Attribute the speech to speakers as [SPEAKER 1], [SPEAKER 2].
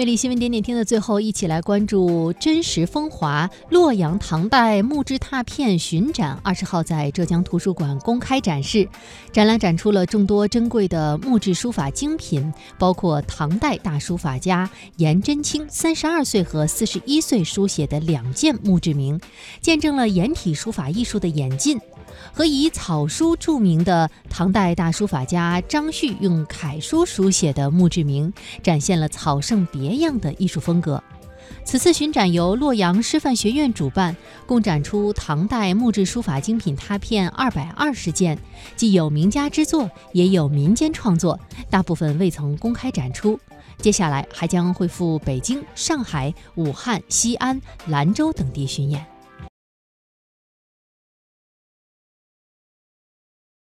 [SPEAKER 1] 魅力新闻点点听的最后，一起来关注真实风华洛阳唐代木质拓片巡展，二十号在浙江图书馆公开展示。展览展出了众多珍贵的木质书法精品，包括唐代大书法家颜真卿三十二岁和四十一岁书写的两件墓志铭，见证了颜体书法艺术的演进。和以草书著名的唐代大书法家张旭用楷书书写的墓志铭，展现了草圣别样的艺术风格。此次巡展由洛阳师范学院主办，共展出唐代木质书法精品拓片二百二十件，既有名家之作，也有民间创作，大部分未曾公开展出。接下来还将会赴北京、上海、武汉、西安、兰州等地巡演。